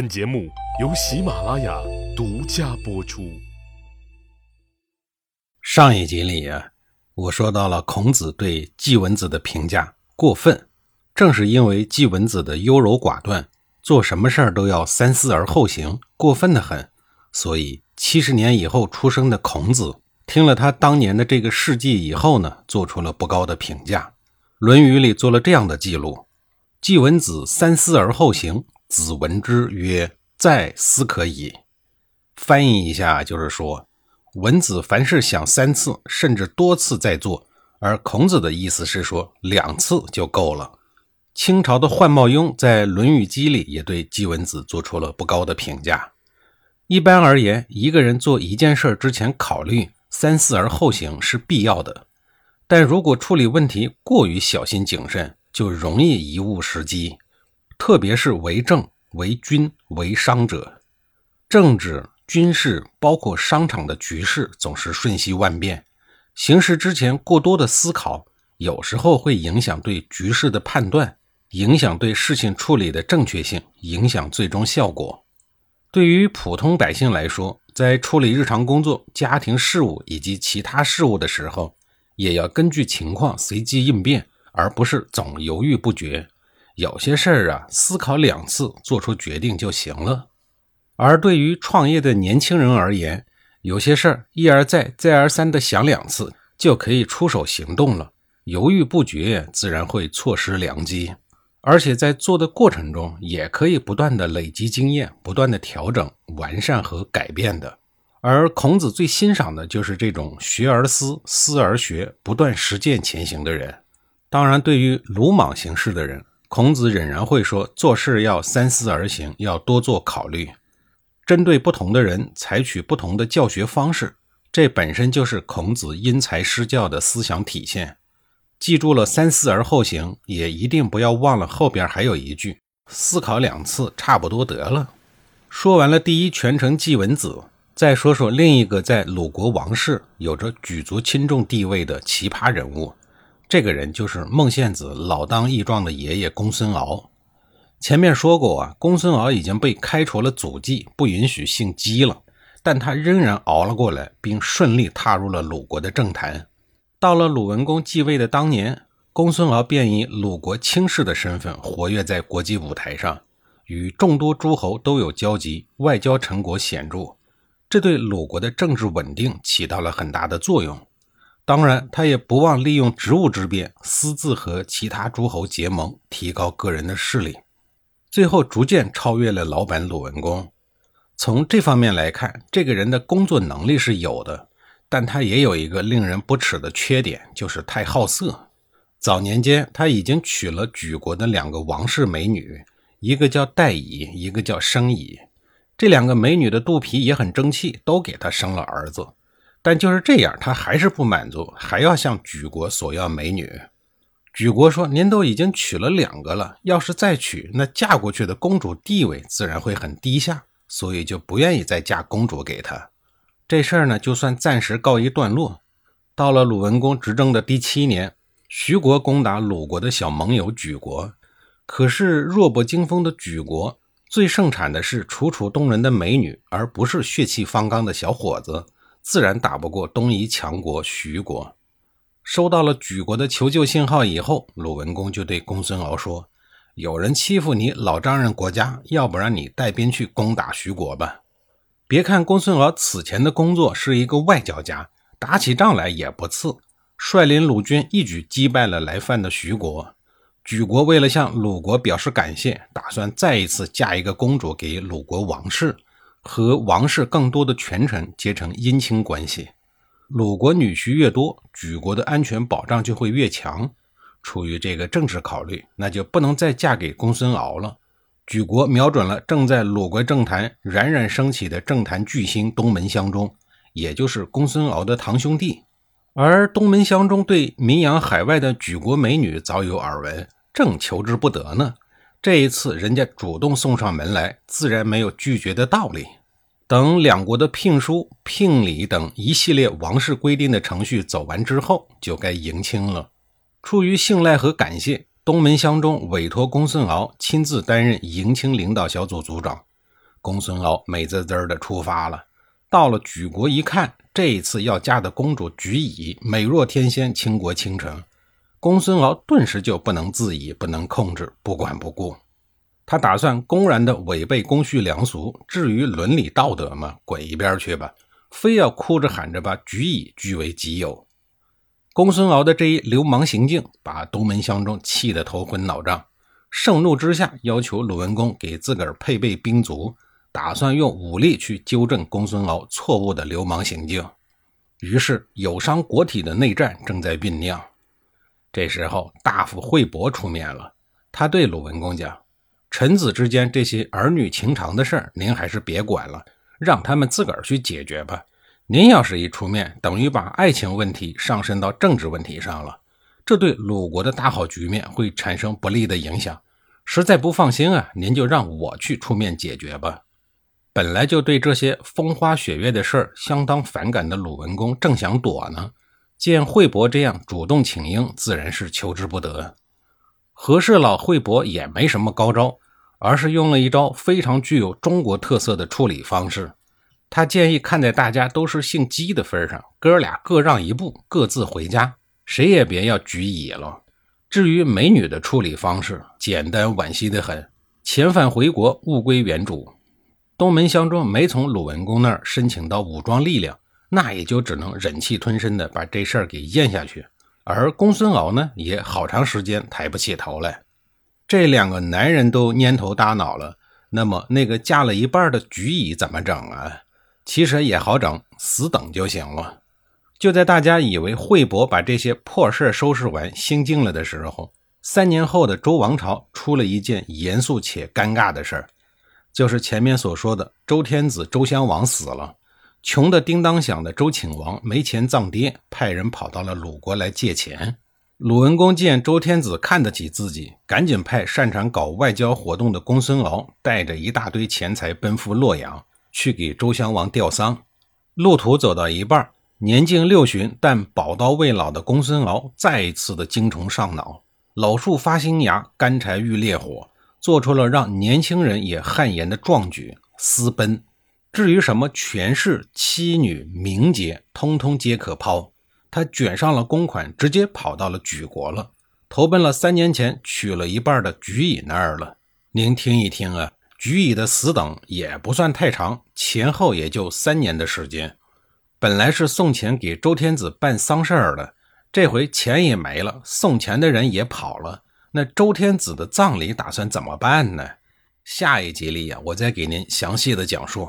本节目由喜马拉雅独家播出。上一集里啊，我说到了孔子对季文子的评价过分，正是因为季文子的优柔寡断，做什么事儿都要三思而后行，过分的很，所以七十年以后出生的孔子听了他当年的这个事迹以后呢，做出了不高的评价。《论语》里做了这样的记录：季文子三思而后行。子闻之曰：“在思可矣。”翻译一下就是说，文子凡事想三次甚至多次再做，而孔子的意思是说两次就够了。清朝的宦茂庸在《论语记》里也对季文子做出了不高的评价。一般而言，一个人做一件事之前考虑三思而后行是必要的，但如果处理问题过于小心谨慎，就容易贻误时机。特别是为政、为君、为商者，政治、军事，包括商场的局势，总是瞬息万变。行事之前过多的思考，有时候会影响对局势的判断，影响对事情处理的正确性，影响最终效果。对于普通百姓来说，在处理日常工作、家庭事务以及其他事务的时候，也要根据情况随机应变，而不是总犹豫不决。有些事儿啊，思考两次做出决定就行了。而对于创业的年轻人而言，有些事儿一而再、再而三的想两次就可以出手行动了。犹豫不决，自然会错失良机。而且在做的过程中，也可以不断的累积经验，不断的调整、完善和改变的。而孔子最欣赏的就是这种学而思、思而学、不断实践前行的人。当然，对于鲁莽行事的人，孔子仍然会说，做事要三思而行，要多做考虑。针对不同的人，采取不同的教学方式，这本身就是孔子因材施教的思想体现。记住了三思而后行，也一定不要忘了后边还有一句：思考两次，差不多得了。说完了第一权臣季文子，再说说另一个在鲁国王室有着举足轻重地位的奇葩人物。这个人就是孟献子老当益壮的爷爷公孙敖。前面说过啊，公孙敖已经被开除了祖籍，不允许姓姬了，但他仍然熬了过来，并顺利踏入了鲁国的政坛。到了鲁文公继位的当年，公孙敖便以鲁国卿士的身份活跃在国际舞台上，与众多诸侯都有交集，外交成果显著，这对鲁国的政治稳定起到了很大的作用。当然，他也不忘利用职务之便，私自和其他诸侯结盟，提高个人的势力，最后逐渐超越了老板鲁文公。从这方面来看，这个人的工作能力是有的，但他也有一个令人不齿的缺点，就是太好色。早年间，他已经娶了举国的两个王室美女，一个叫戴乙，一个叫生乙。这两个美女的肚皮也很争气，都给他生了儿子。但就是这样，他还是不满足，还要向举国索要美女。举国说：“您都已经娶了两个了，要是再娶，那嫁过去的公主地位自然会很低下，所以就不愿意再嫁公主给他。”这事儿呢，就算暂时告一段落。到了鲁文公执政的第七年，徐国攻打鲁国的小盟友举国，可是弱不禁风的举国最盛产的是楚楚动人的美女，而不是血气方刚的小伙子。自然打不过东夷强国徐国。收到了举国的求救信号以后，鲁文公就对公孙敖说：“有人欺负你老丈人国家，要不然你带兵去攻打徐国吧。”别看公孙敖此前的工作是一个外交家，打起仗来也不次，率领鲁军一举击败了来犯的徐国。举国为了向鲁国表示感谢，打算再一次嫁一个公主给鲁国王室。和王室更多的权臣结成姻亲关系，鲁国女婿越多，举国的安全保障就会越强。出于这个政治考虑，那就不能再嫁给公孙敖了。举国瞄准了正在鲁国政坛冉冉升起的政坛巨星东门襄中，也就是公孙敖的堂兄弟。而东门襄中对名扬海外的举国美女早有耳闻，正求之不得呢。这一次，人家主动送上门来，自然没有拒绝的道理。等两国的聘书、聘礼等一系列王室规定的程序走完之后，就该迎亲了。出于信赖和感谢，东门乡中委托公孙敖亲自担任迎亲领导小组组长。公孙敖美滋滋的出发了。到了莒国一看，这一次要嫁的公主莒乙美若天仙，倾国倾城。公孙敖顿时就不能自已，不能控制，不管不顾。他打算公然的违背公序良俗，至于伦理道德嘛，滚一边去吧！非要哭着喊着把莒乙据为己有。公孙敖的这一流氓行径，把东门相中气得头昏脑胀，盛怒之下要求鲁文公给自个儿配备兵卒。打算用武力去纠正公孙敖错误的流氓行径，于是有伤国体的内战正在酝酿。这时候，大夫惠伯出面了，他对鲁文公讲：“臣子之间这些儿女情长的事儿，您还是别管了，让他们自个儿去解决吧。您要是一出面，等于把爱情问题上升到政治问题上了，这对鲁国的大好局面会产生不利的影响。实在不放心啊，您就让我去出面解决吧。”本来就对这些风花雪月的事儿相当反感的鲁文公，正想躲呢，见惠伯这样主动请缨，自然是求之不得。和事佬惠伯也没什么高招，而是用了一招非常具有中国特色的处理方式。他建议看在大家都是姓姬的份上，哥俩各让一步，各自回家，谁也别要举乙了。至于美女的处理方式，简单惋惜的很，遣返回国，物归原主。东门相中没从鲁文公那儿申请到武装力量，那也就只能忍气吞声的把这事儿给咽下去。而公孙敖呢，也好长时间抬不起头来。这两个男人都蔫头耷脑了，那么那个嫁了一半的菊乙怎么整啊？其实也好整，死等就行了。就在大家以为惠伯把这些破事收拾完、心静了的时候，三年后的周王朝出了一件严肃且尴尬的事儿。就是前面所说的周天子周襄王死了，穷的叮当响的周顷王没钱葬爹，派人跑到了鲁国来借钱。鲁文公见周天子看得起自己，赶紧派擅长搞外交活动的公孙敖带着一大堆钱财奔赴洛阳，去给周襄王吊丧。路途走到一半，年近六旬但宝刀未老的公孙敖再一次的精虫上脑，老树发新芽，干柴遇烈火。做出了让年轻人也汗颜的壮举，私奔。至于什么权势、妻女、名节，通通皆可抛。他卷上了公款，直接跑到了莒国了，投奔了三年前娶了一半的莒乙那儿了。您听一听啊，莒乙的死等也不算太长，前后也就三年的时间。本来是送钱给周天子办丧事儿的，这回钱也没了，送钱的人也跑了。那周天子的葬礼打算怎么办呢？下一集里呀，我再给您详细的讲述。